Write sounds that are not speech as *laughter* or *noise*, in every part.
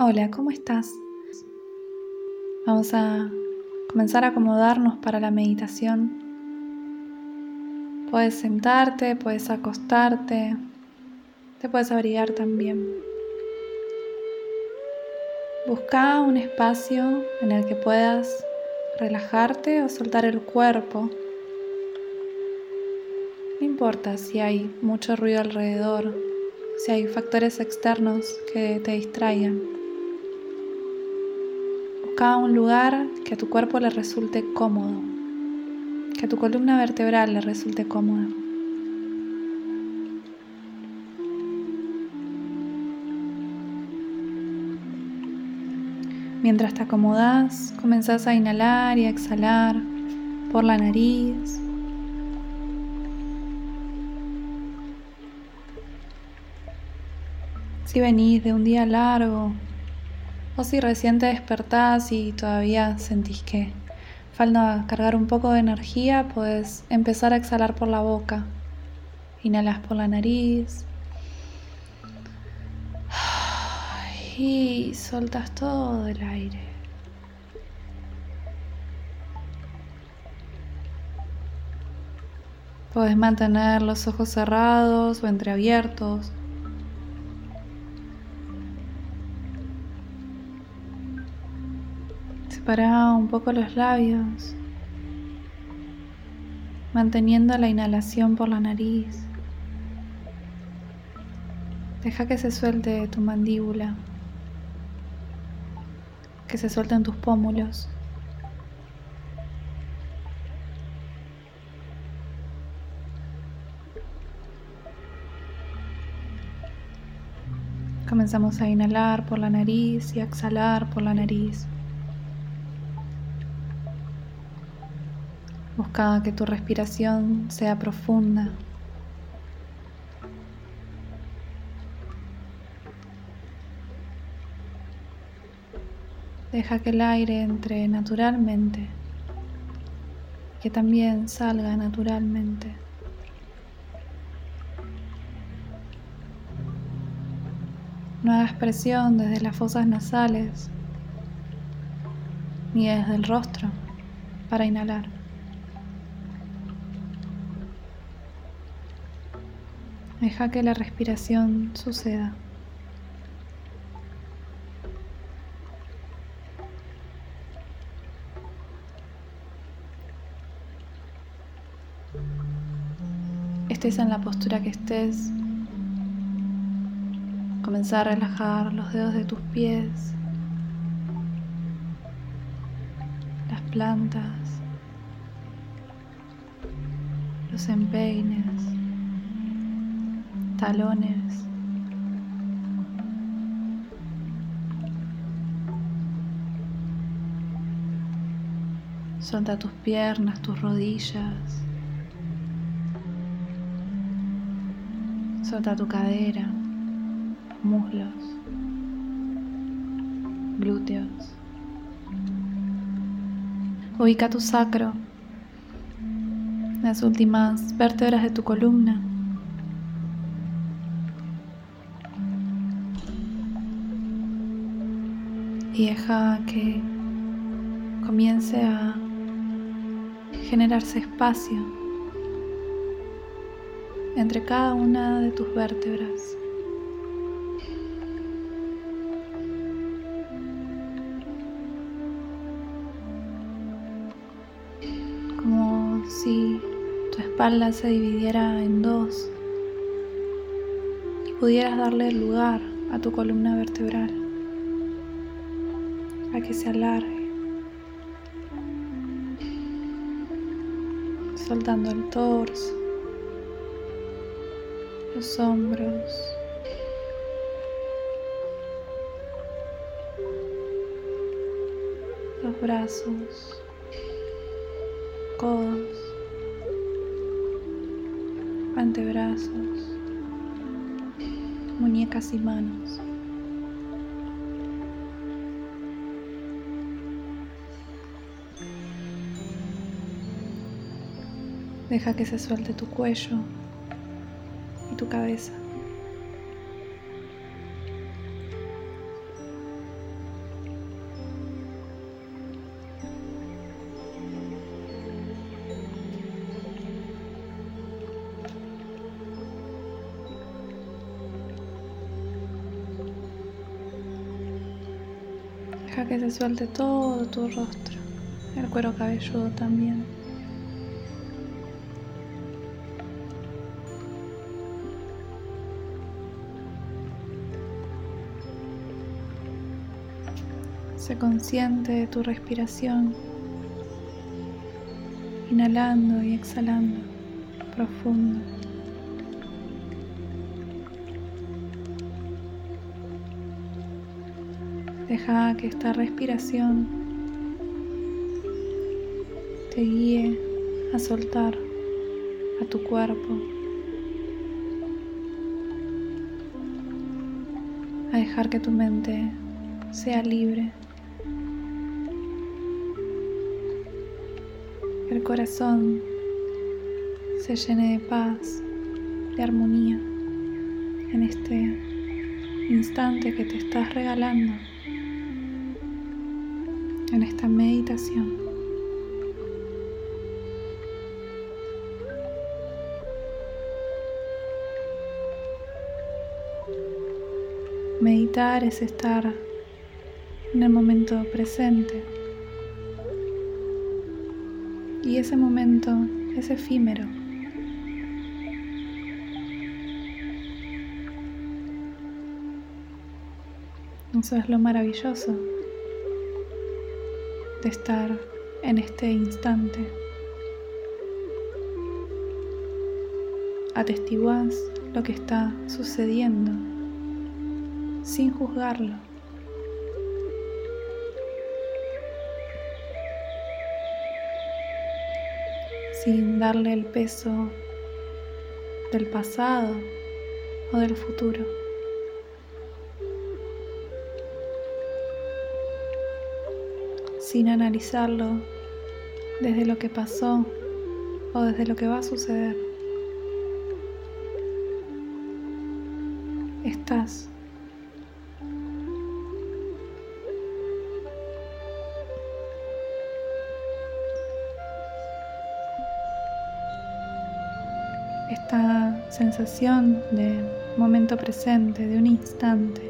Hola, ¿cómo estás? Vamos a comenzar a acomodarnos para la meditación. Puedes sentarte, puedes acostarte, te puedes abrigar también. Busca un espacio en el que puedas relajarte o soltar el cuerpo. No importa si hay mucho ruido alrededor, si hay factores externos que te distraigan. Busca un lugar que a tu cuerpo le resulte cómodo, que a tu columna vertebral le resulte cómoda. Mientras te acomodas, comenzás a inhalar y a exhalar por la nariz. Si venís de un día largo, o si recién te despertás y todavía sentís que falta cargar un poco de energía, puedes empezar a exhalar por la boca. Inhalas por la nariz. *sighs* Y soltas todo el aire. Puedes mantener los ojos cerrados o entreabiertos. Separa un poco los labios, manteniendo la inhalación por la nariz. Deja que se suelte tu mandíbula, que se suelten tus pómulos. Comenzamos a inhalar por la nariz y a exhalar por la nariz. Busca que tu respiración sea profunda. Deja que el aire entre naturalmente, que también salga naturalmente. No hagas presión desde las fosas nasales ni desde el rostro para inhalar. Deja que la respiración suceda. Estés en la postura que estés, comenzar a relajar los dedos de tus pies, las plantas, los empeines talones. Solta tus piernas, tus rodillas. Solta tu cadera, muslos, glúteos. Ubica tu sacro, las últimas vértebras de tu columna. Y deja que comience a generarse espacio entre cada una de tus vértebras. Como si tu espalda se dividiera en dos y pudieras darle lugar a tu columna vertebral a que se alargue, soltando el torso, los hombros. Los brazos, codos, antebrazos, muñecas y manos. Deja que se suelte tu cuello y tu cabeza. Deja que se suelte todo tu rostro, el cuero cabelludo también. Sé consciente de tu respiración, inhalando y exhalando profundo. Deja que esta respiración te guíe a soltar a tu cuerpo, a dejar que tu mente sea libre. El corazón se llene de paz, de armonía en este instante que te estás regalando en esta meditación. Meditar es estar en el momento presente. Y ese momento es efímero. Eso es lo maravilloso de estar en este instante. Atestiguas lo que está sucediendo sin juzgarlo. Sin darle el peso del pasado o del futuro. sin analizarlo desde lo que pasó o desde lo que va a suceder. Estás. Esta sensación de momento presente, de un instante.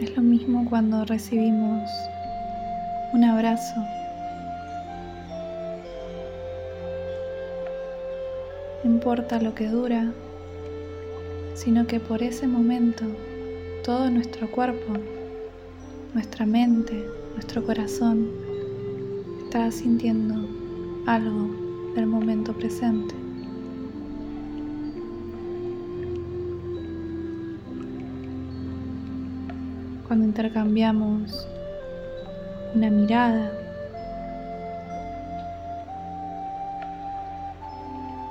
Es lo mismo cuando recibimos un abrazo. No importa lo que dura, sino que por ese momento todo nuestro cuerpo, nuestra mente, nuestro corazón está sintiendo algo del momento presente. cuando intercambiamos una mirada,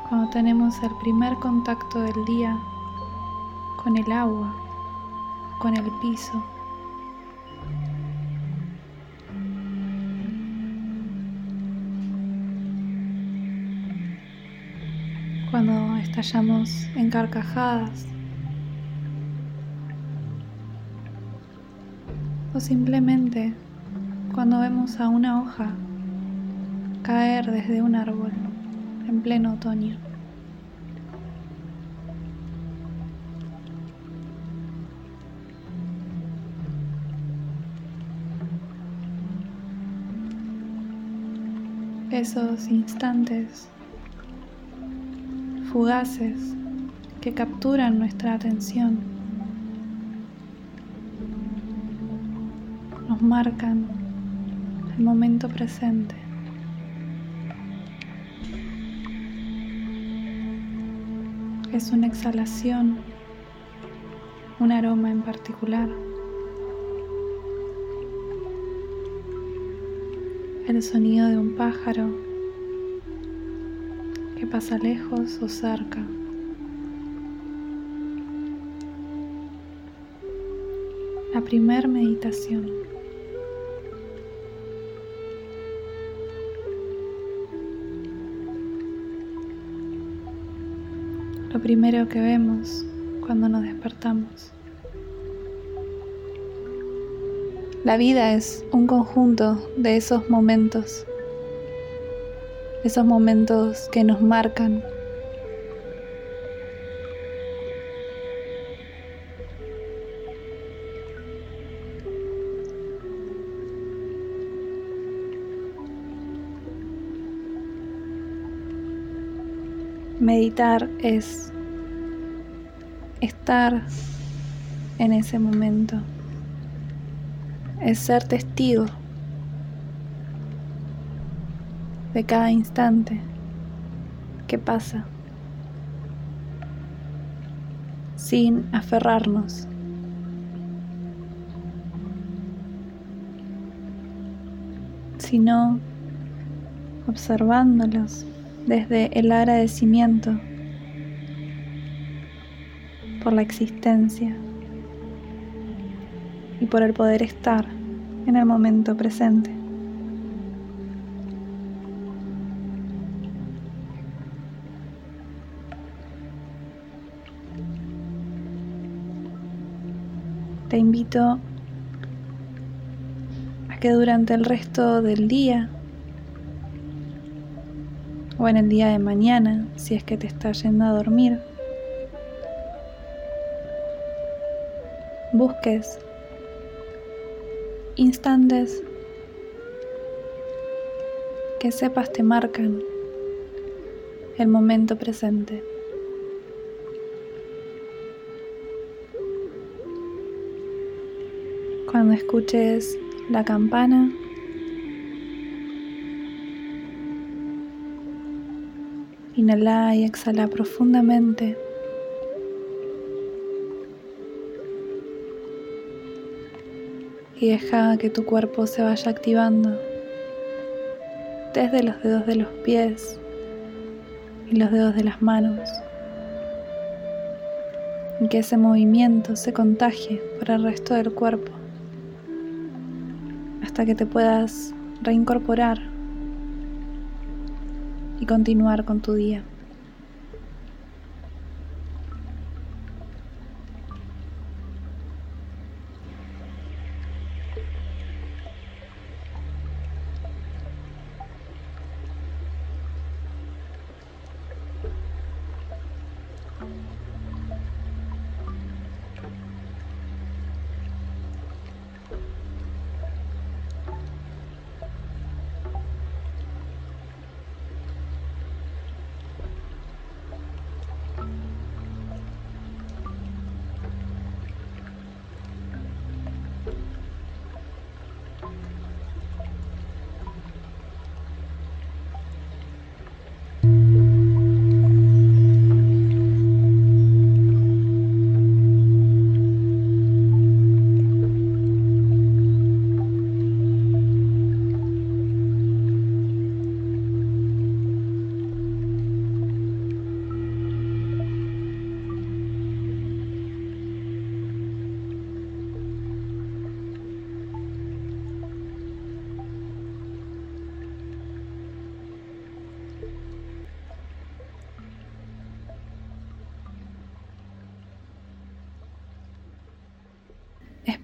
cuando tenemos el primer contacto del día con el agua, con el piso. Cuando estallamos en carcajadas o simplemente cuando vemos a una hoja caer desde un árbol en pleno otoño. Esos instantes fugaces que capturan nuestra atención marcan el momento presente. Es una exhalación, un aroma en particular. El sonido de un pájaro pasa lejos o cerca. La primer meditación. lo primero que vemos cuando nos despertamos. La vida es un conjunto de esos momentos, esos momentos que nos marcan. Meditar es estar en ese momento, es ser testigo de cada instante que pasa, sin aferrarnos. sino observándolos desde el agradecimiento por la existencia y por el poder estar en el momento presente. Te invito a que durante el resto del día o en el día de mañana, si es que te estás yendo a dormir. Busques instantes que sepas te marcan el momento presente. Cuando escuches la campana, Inhala y exhala profundamente. Y deja que tu cuerpo se vaya activando desde los dedos de los pies y los dedos de las manos. Y que ese movimiento se contagie por el resto del cuerpo hasta que te puedas reincorporar y continuar con tu día.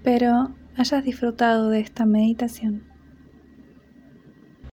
Espero hayas disfrutado de esta meditación.